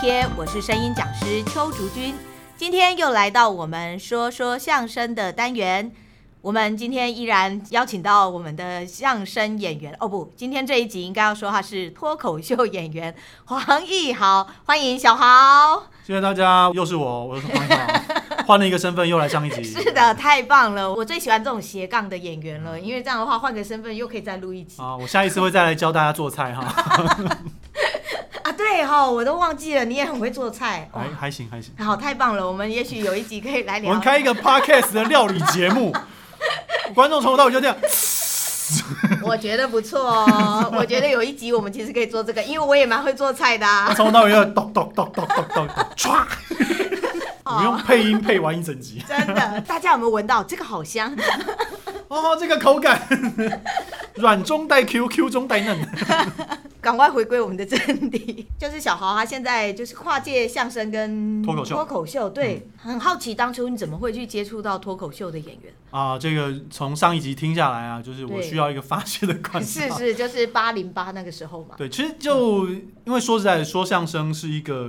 贴，我是声音讲师邱竹君，今天又来到我们说说相声的单元。我们今天依然邀请到我们的相声演员哦，不，今天这一集应该要说他是脱口秀演员黄奕豪，欢迎小豪。谢谢大家，又是我，我是黄奕豪，换了一个身份又来上一集。是的，太棒了，我最喜欢这种斜杠的演员了，因为这样的话换个身份又可以再录一集。啊，我下一次会再来教大家做菜哈。啊，对哈，我都忘记了，你也很会做菜，还还行还行。好，太棒了，我们也许有一集可以来聊。我们开一个 podcast 的料理节目。观众从头到尾就这样，我觉得不错哦。我觉得有一集我们其实可以做这个，因为我也蛮会做菜的啊。从头到尾要 咚咚咚咚咚咚咚，唰！我们用配音配完一整集。真的，大家有没有闻到这个好香？哦，这个口感，软中带 Q，Q 中带嫩。赶快回归我们的正题，就是小豪他现在就是跨界相声跟脱口秀。脱口秀，对，嗯、很好奇当初你怎么会去接触到脱口秀的演员啊？这个从上一集听下来啊，就是我需要一个发泄的管道。是是，就是八零八那个时候嘛。对，其实就、嗯、因为说实在，说相声是一个。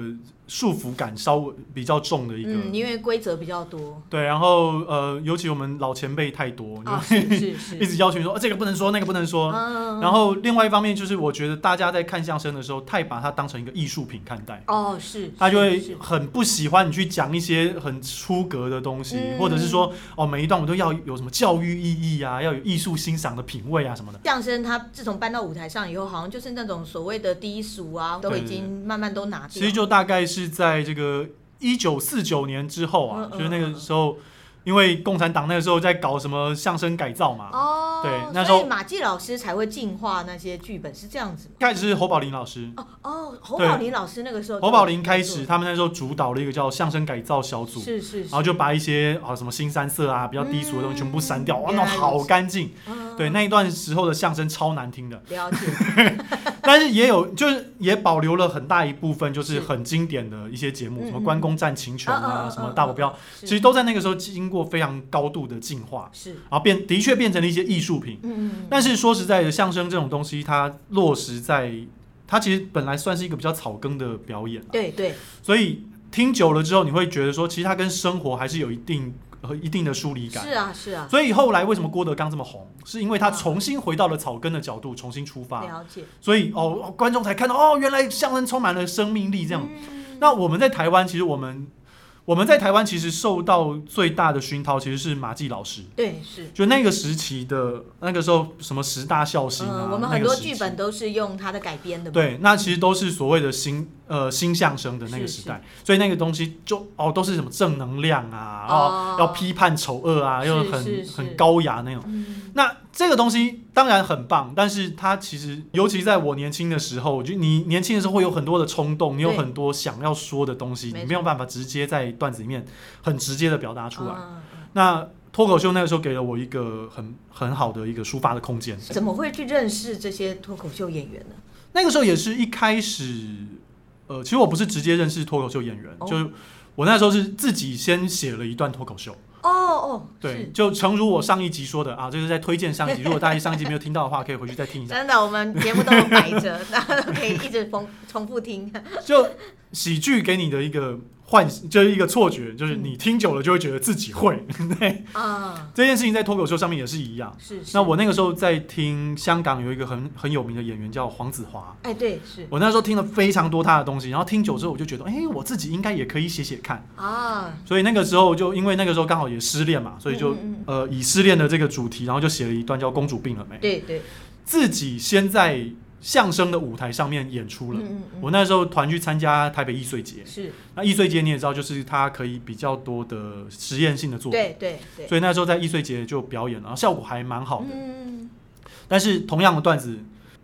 束缚感稍微比较重的一个，嗯，因为规则比较多。对，然后呃，尤其我们老前辈太多，哦、是是是 一直要求说，呃，这个不能说，那个不能说。嗯、然后另外一方面就是，我觉得大家在看相声的时候，太把它当成一个艺术品看待。哦，是。他就会很不喜欢你去讲一些很出格的东西，嗯、或者是说，哦，每一段我都要有什么教育意义啊，要有艺术欣赏的品味啊什么的。相声它自从搬到舞台上以后，好像就是那种所谓的低俗啊，都已经慢慢都拿掉。其实就大概是在这个。一九四九年之后啊，就是那个时候，因为共产党那个时候在搞什么相声改造嘛。哦，对，那时候马季老师才会进化那些剧本，是这样子吗？开始是侯宝林老师。哦哦，侯宝林老师那个时候，侯宝林开始，他们那时候主导了一个叫相声改造小组。是是。然后就把一些啊什么新三色啊比较低俗的东西全部删掉，哇，那好干净。对，那一段时候的相声超难听的。了解。但是也有，就是也保留了很大一部分，就是很经典的一些节目，什么关公战秦琼啊，什么大保镖，其实都在那个时候经过非常高度的进化，是，然后变的确变成了一些艺术品。嗯，但是说实在的，相声这种东西，它落实在它其实本来算是一个比较草根的表演。对对。所以听久了之后，你会觉得说，其实它跟生活还是有一定。和一定的疏离感。是啊，是啊。所以后来为什么郭德纲这么红，是因为他重新回到了草根的角度，重新出发。了解。所以哦，观众才看到哦，原来相声充满了生命力这样。那我们在台湾，其实我们。我们在台湾其实受到最大的熏陶，其实是马季老师。对，是。就那个时期的那个时候，什么十大笑星啊，我们很多剧本都是用他的改编的。对，那其实都是所谓的新呃新相声的那个时代，所以那个东西就哦都是什么正能量啊，然后要批判丑恶啊，又很很高雅那种。那这个东西当然很棒，但是它其实，尤其在我年轻的时候，就你年轻的时候会有很多的冲动，你有很多想要说的东西，你没有办法直接在段子里面很直接的表达出来。那脱口秀那个时候给了我一个很很好的一个抒发的空间。怎么会去认识这些脱口秀演员呢？那个时候也是一开始，呃，其实我不是直接认识脱口秀演员，就是我那时候是自己先写了一段脱口秀。哦哦，对，就诚如我上一集说的啊，就是在推荐上一集。如果大家上一集没有听到的话，可以回去再听一下。真的，我们节目都摆着，大家都可以一直重重复听。就喜剧给你的一个。幻就是一个错觉，就是你听久了就会觉得自己会，对啊。这件事情在脱口秀上面也是一样。是。那我那个时候在听香港有一个很很有名的演员叫黄子华。哎，对，是我那时候听了非常多他的东西，然后听久之后我就觉得，哎，我自己应该也可以写写看啊。所以那个时候就因为那个时候刚好也失恋嘛，所以就呃以失恋的这个主题，然后就写了一段叫《公主病了没》。对对。自己先在。相声的舞台上面演出了，嗯嗯嗯，我那时候团去参加台北艺穗节，是。那艺穗节你也知道，就是它可以比较多的实验性的作品，对对对，所以那时候在艺穗节就表演了，效果还蛮好的。嗯，但是同样的段子。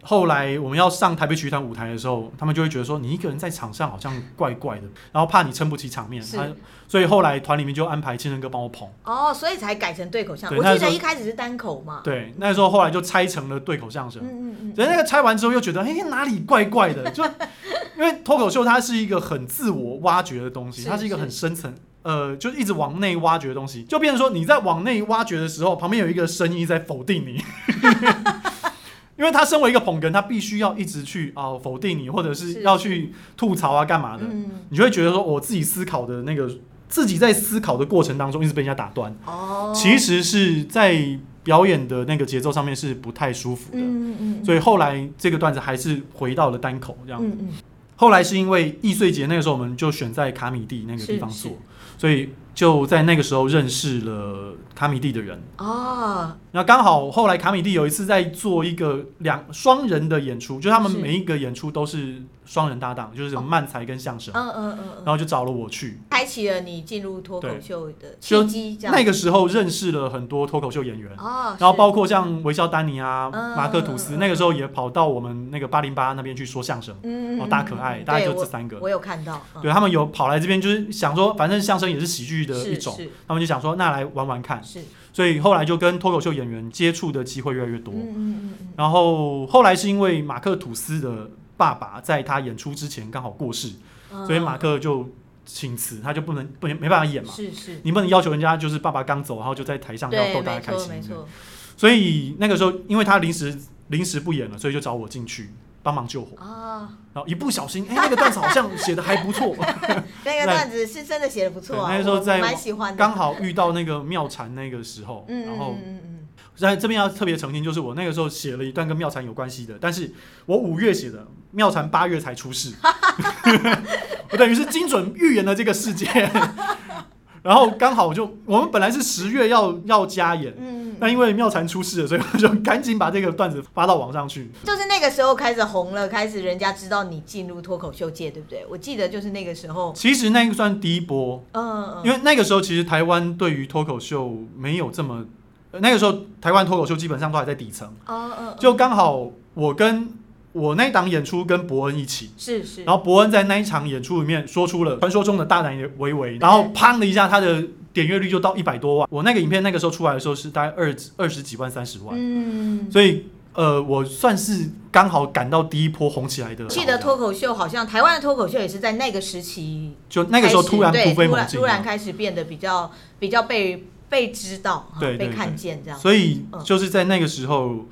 后来我们要上台北曲艺团舞台的时候，他们就会觉得说你一个人在场上好像怪怪的，然后怕你撑不起场面，他所以后来团里面就安排庆生哥帮我捧。哦，所以才改成对口相声。我记得一开始是单口嘛。对，那时候后来就拆成了对口相声。嗯嗯嗯。所以那个拆完之后又觉得，哎，哪里怪怪的？就 因为脱口秀它是一个很自我挖掘的东西，它是一个很深层，呃，就一直往内挖掘的东西，就变成说你在往内挖掘的时候，旁边有一个声音在否定你。因为他身为一个捧哏，他必须要一直去啊、呃、否定你，或者是要去吐槽啊干嘛的，嗯、你就会觉得说，我自己思考的那个自己在思考的过程当中一直被人家打断，哦，其实是在表演的那个节奏上面是不太舒服的，嗯嗯，所以后来这个段子还是回到了单口这样。子，嗯嗯，后来是因为易碎节那个时候我们就选在卡米蒂那个地方做，所以。就在那个时候认识了卡米蒂的人。哦，那刚好后来卡米蒂有一次在做一个两双人的演出，就他们每一个演出都是双人搭档，就是什么漫才跟相声，嗯嗯嗯，然后就找了我去，开启了你进入脱口秀的契机。那个时候认识了很多脱口秀演员哦，然后包括像微笑丹尼啊、马克吐斯，那个时候也跑到我们那个八零八那边去说相声，嗯哦，大可爱，大概就这三个，我有看到，对他们有跑来这边，就是想说，反正相声也是喜剧的一种，他们就想说，那来玩玩看。是，所以后来就跟脱口秀演员接触的机会越来越多。嗯嗯嗯。然后后来是因为马克吐斯的爸爸在他演出之前刚好过世，所以马克就请辞，他就不能不没办法演嘛。是是。你不能要求人家就是爸爸刚走，然后就在台上要逗大家开心。所以那个时候，因为他临时临时不演了，所以就找我进去。帮忙救火啊！然后一不小心，哎，那个段子好像写的还不错。那个段子是真的写的不错啊，那个时候在蛮喜欢的。刚好遇到那个妙禅那个时候，然后在这边要特别澄清，就是我那个时候写了一段跟妙禅有关系的，但是我五月写的，妙禅八月才出世，我等于是精准预言了这个事件。然后刚好就我们本来是十月要要加演，嗯，那因为妙禅出事了，所以我就赶紧把这个段子发到网上去。就是那个时候开始红了，开始人家知道你进入脱口秀界，对不对？我记得就是那个时候。其实那个算第一波，嗯嗯，因为那个时候其实台湾对于脱口秀没有这么，那个时候台湾脱口秀基本上都还在底层，哦哦，就刚好我跟。我那一档演出跟伯恩一起，是是，然后伯恩在那一场演出里面说出了传说中的大胆维维，然后砰的一下，他的点阅率就到一百多万。我那个影片那个时候出来的时候是大概二二十几万、三十万，嗯，所以呃，我算是刚好赶到第一波红起来的。记得脱口秀好像台湾的脱口秀也是在那个时期，就那个时候突然突飞猛进，突然开始变得比较比较被被知道，对，被看见这样。所以就是在那个时候。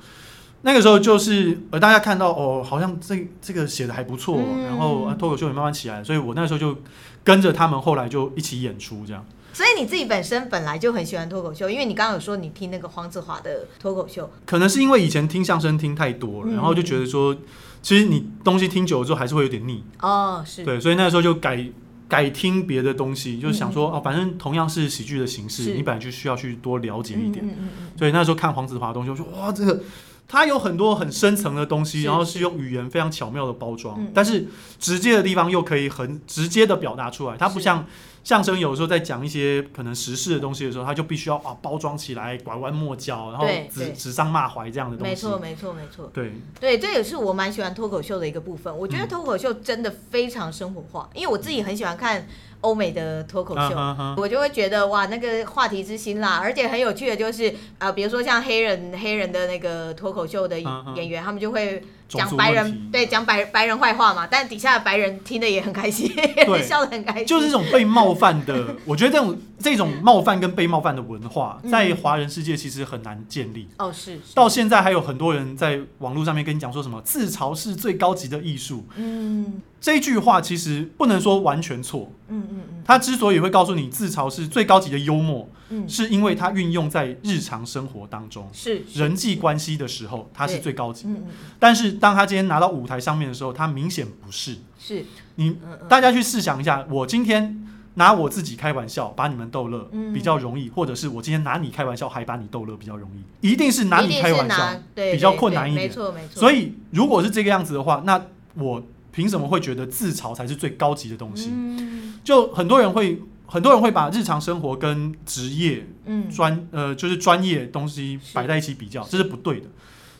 那个时候就是呃，大家看到哦，好像这这个写的还不错，嗯、然后脱口秀也慢慢起来，所以我那时候就跟着他们，后来就一起演出这样。所以你自己本身本来就很喜欢脱口秀，因为你刚刚有说你听那个黄子华的脱口秀，可能是因为以前听相声听太多了，嗯、然后就觉得说，其实你东西听久了之后还是会有点腻。哦，是。对，所以那个时候就改改听别的东西，就是想说、嗯、哦，反正同样是喜剧的形式，你本来就需要去多了解一点，所以那时候看黄子华的东西，我说哇，这个。它有很多很深层的东西，然后是用语言非常巧妙的包装，但是直接的地方又可以很直接的表达出来。它不像相声，有时候在讲一些可能时事的东西的时候，它就必须要啊包装起来，拐弯抹角，然后指指桑骂槐这样的东西。没错，没错，没错。对对，这也是我蛮喜欢脱口秀的一个部分。我觉得脱口秀真的非常生活化，因为我自己很喜欢看。欧美的脱口秀，uh. 我就会觉得哇，那个话题之辛辣，而且很有趣的就是啊、呃，比如说像黑人黑人的那个脱口秀的演员，uh. 他们就会。讲白人对讲白白人坏话嘛，但底下的白人听得也很开心，对 笑得很开心。就是这种被冒犯的，我觉得这种这种冒犯跟被冒犯的文化，在华人世界其实很难建立。哦，是。到现在还有很多人在网络上面跟你讲说什么自嘲是最高级的艺术。嗯。这句话其实不能说完全错。嗯嗯嗯。他之所以会告诉你自嘲是最高级的幽默。嗯，是因为它运用在日常生活当中，是人际关系的时候，它是最高级的。但是当他今天拿到舞台上面的时候，他明显不是。是你大家去试想一下，我今天拿我自己开玩笑把你们逗乐，比较容易；或者是我今天拿你开玩笑还把你逗乐，比较容易。一定是拿你开玩笑比较困难一点。没错没错。所以如果是这个样子的话，那我凭什么会觉得自嘲才是最高级的东西？就很多人会。很多人会把日常生活跟职业、嗯专呃就是专业东西摆在一起比较，这是不对的。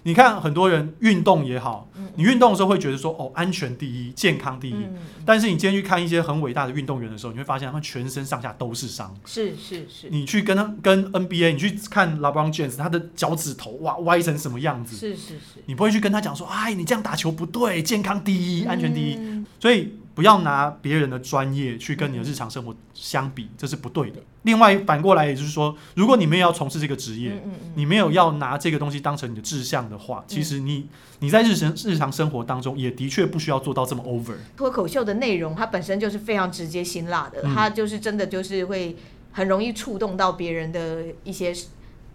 你看很多人运动也好，你运动的时候会觉得说哦，安全第一，健康第一。但是你今天去看一些很伟大的运动员的时候，你会发现他们全身上下都是伤。是是是。你去跟他跟 NBA，你去看 LeBron James，他的脚趾头哇歪成什么样子？是是是。你不会去跟他讲说，哎，你这样打球不对，健康第一，安全第一。所以。不要拿别人的专业去跟你的日常生活相比，这是不对的。另外反过来，也就是说，如果你没有要从事这个职业，你没有要拿这个东西当成你的志向的话，其实你你在日常日常生活当中也的确不需要做到这么 over。脱口秀的内容它本身就是非常直接辛辣的，它就是真的就是会很容易触动到别人的一些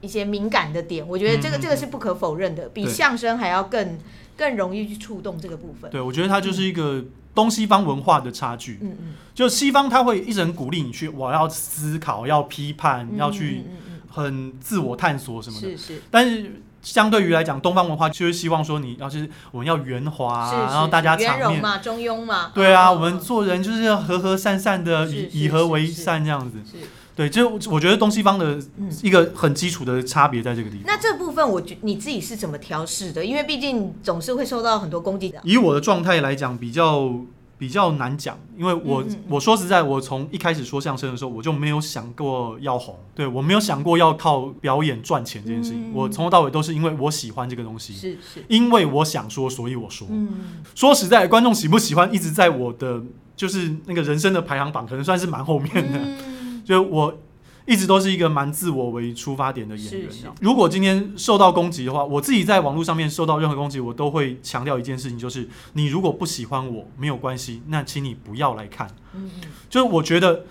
一些敏感的点。我觉得这个这个是不可否认的，比相声还要更更容易去触动这个部分。对，我觉得它就是一个。东西方文化的差距，嗯嗯，就西方他会一直很鼓励你去，我要思考，要批判，要去很自我探索什么的，是是。但是相对于来讲，东方文化就是希望说，你要是我们要圆滑，然后大家场面嘛，中庸嘛，对啊，我们做人就是要和和善善的，以以和为善这样子。对，就我觉得东西方的一个很基础的差别在这个地方。那这部分，我觉你自己是怎么调试的？因为毕竟总是会受到很多攻击的。以我的状态来讲，比较比较难讲，因为我我说实在，我从一开始说相声的时候，我就没有想过要红，对，我没有想过要靠表演赚钱这件事情。我从头到尾都是因为我喜欢这个东西，是是，因为我想说，所以我说。说实在，观众喜不喜欢，一直在我的就是那个人生的排行榜，可能算是蛮后面的。就我一直都是一个蛮自我为出发点的演员。如果今天受到攻击的话，我自己在网络上面受到任何攻击，我都会强调一件事情，就是你如果不喜欢我，没有关系，那请你不要来看。嗯就是我觉得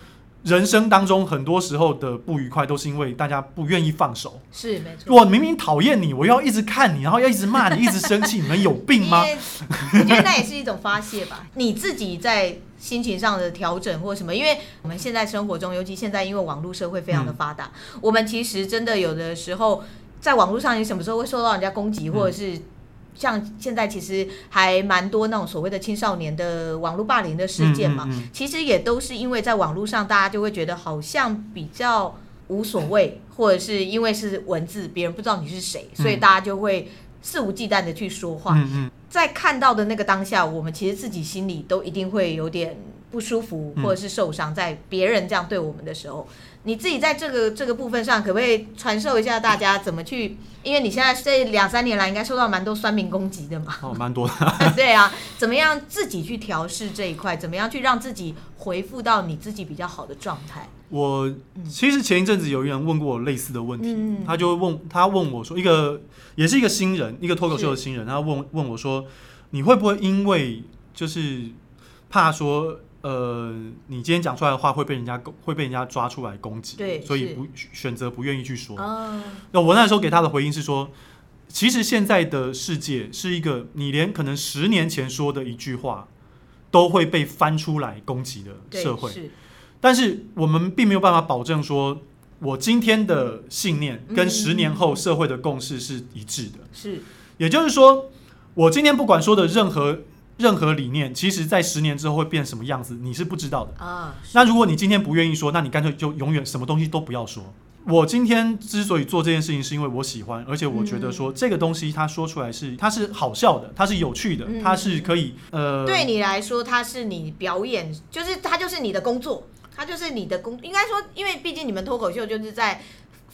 人生当中很多时候的不愉快，都是因为大家不愿意放手。是没错。我明明讨厌你，我要一直看你，然后要一直骂你，一直生气，你们有病吗？我 觉得那也是一种发泄吧。你自己在。心情上的调整或什么，因为我们现在生活中，尤其现在因为网络社会非常的发达，嗯、我们其实真的有的时候在网络上，你什么时候会受到人家攻击，或者是像现在其实还蛮多那种所谓的青少年的网络霸凌的事件嘛，其实也都是因为在网络上，大家就会觉得好像比较无所谓，或者是因为是文字，别人不知道你是谁，所以大家就会肆无忌惮的去说话。嗯嗯在看到的那个当下，我们其实自己心里都一定会有点不舒服，或者是受伤。在别人这样对我们的时候，你自己在这个这个部分上，可不可以传授一下大家怎么去？因为你现在这两三年来，应该受到蛮多酸民攻击的嘛。哦，蛮多的。对啊，怎么样自己去调试这一块？怎么样去让自己回复到你自己比较好的状态？我其实前一阵子有一人问过我类似的问题，嗯、他就问他问我说，一个也是一个新人，一个脱口秀的新人，他问问我说，你会不会因为就是怕说，呃，你今天讲出来的话会被人家会被人家抓出来攻击，对，所以不选择不愿意去说。那、哦、我那时候给他的回应是说，其实现在的世界是一个你连可能十年前说的一句话都会被翻出来攻击的社会。但是我们并没有办法保证说，我今天的信念跟十年后社会的共识是一致的。是，也就是说，我今天不管说的任何任何理念，其实在十年之后会变什么样子，你是不知道的啊。那如果你今天不愿意说，那你干脆就永远什么东西都不要说。我今天之所以做这件事情，是因为我喜欢，而且我觉得说这个东西它说出来是它是好笑的，它是有趣的，它是可以呃，对你来说，它是你表演，就是它就是你的工作。它就是你的工，应该说，因为毕竟你们脱口秀就是在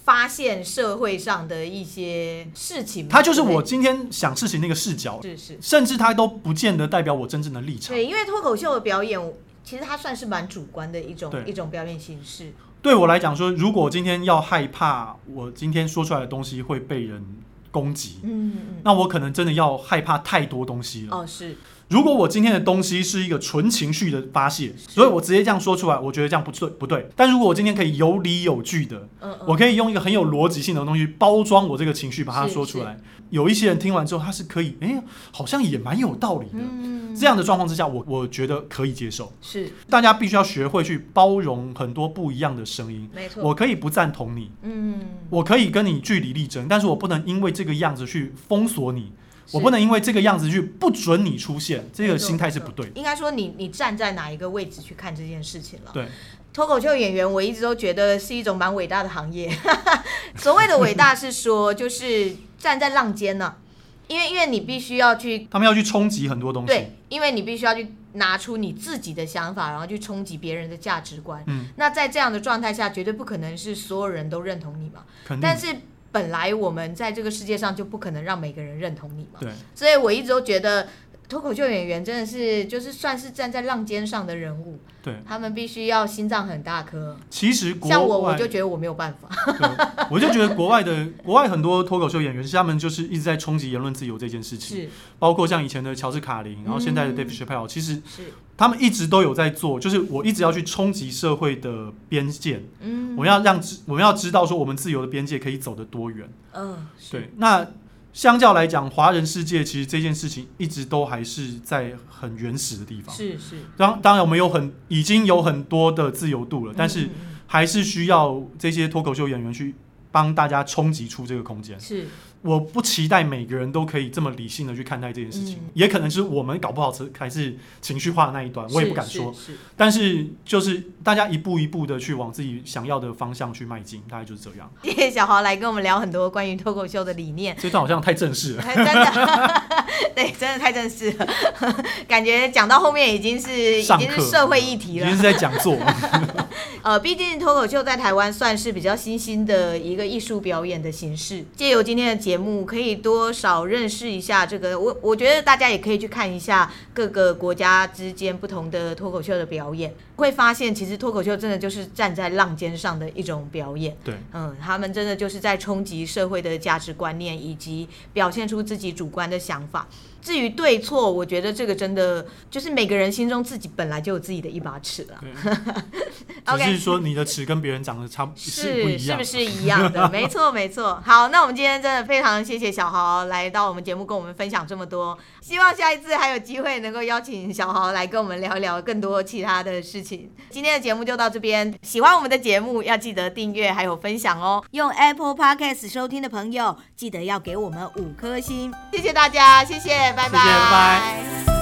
发现社会上的一些事情。他就是我今天想事情那个视角，是是，甚至他都不见得代表我真正的立场。对，因为脱口秀的表演，其实它算是蛮主观的一种一种表演形式。对我来讲说，如果今天要害怕我今天说出来的东西会被人攻击，嗯嗯，那我可能真的要害怕太多东西了。哦，是。如果我今天的东西是一个纯情绪的发泄，所以我直接这样说出来，我觉得这样不对，不对。但如果我今天可以有理有据的，我可以用一个很有逻辑性的东西包装我这个情绪，把它说出来。有一些人听完之后，他是可以，哎，好像也蛮有道理的。这样的状况之下，我我觉得可以接受。是，大家必须要学会去包容很多不一样的声音。没错，我可以不赞同你，嗯，我可以跟你据理力争，但是我不能因为这个样子去封锁你。我不能因为这个样子去不准你出现，这个心态是不对。应该说你，你你站在哪一个位置去看这件事情了？对，脱口秀演员，我一直都觉得是一种蛮伟大的行业。所谓的伟大是说，就是站在浪尖呢、啊，因为因为你必须要去，他们要去冲击很多东西。对，因为你必须要去拿出你自己的想法，然后去冲击别人的价值观。嗯，那在这样的状态下，绝对不可能是所有人都认同你嘛。肯定。但是。本来我们在这个世界上就不可能让每个人认同你嘛，对，所以我一直都觉得，脱口秀演员真的是就是算是站在浪尖上的人物，对，他们必须要心脏很大颗。其实像我，我就觉得我没有办法。我就觉得国外的国外很多脱口秀演员，是他们就是一直在冲击言论自由这件事情，是包括像以前的乔治卡林，然后现在的 Dave Chappelle，其实是他们一直都有在做，就是我一直要去冲击社会的边界，嗯，我们要让知我们要知道说我们自由的边界可以走得多远，嗯，对，那。相较来讲，华人世界其实这件事情一直都还是在很原始的地方。是是。当当然，我们有很已经有很多的自由度了，但是还是需要这些脱口秀演员去帮大家冲击出这个空间。是。我不期待每个人都可以这么理性的去看待这件事情，嗯、也可能是我们搞不好是还是情绪化的那一端，我也不敢说。是是是，但是就是大家一步一步的去往自己想要的方向去迈进，大概就是这样。谢谢小豪来跟我们聊很多关于脱口秀的理念。这段好像太正式了，真的，对，真的太正式了，感觉讲到后面已经是，已经是社会议题了，已经是在讲座。呃，毕竟脱口秀在台湾算是比较新兴的一个艺术表演的形式。借由今天的节目，可以多少认识一下这个。我我觉得大家也可以去看一下各个国家之间不同的脱口秀的表演，会发现其实脱口秀真的就是站在浪尖上的一种表演。对，嗯，他们真的就是在冲击社会的价值观念，以及表现出自己主观的想法。至于对错，我觉得这个真的就是每个人心中自己本来就有自己的一把尺了。只是说你的尺跟别人长得差是不一样，是不是一样的？没错，没错。好，那我们今天真的非常谢谢小豪来到我们节目跟我们分享这么多。希望下一次还有机会能够邀请小豪来跟我们聊一聊更多其他的事情。今天的节目就到这边，喜欢我们的节目要记得订阅还有分享哦。用 Apple Podcast 收听的朋友记得要给我们五颗星，谢谢大家，谢谢。拜拜。谢谢，拜拜。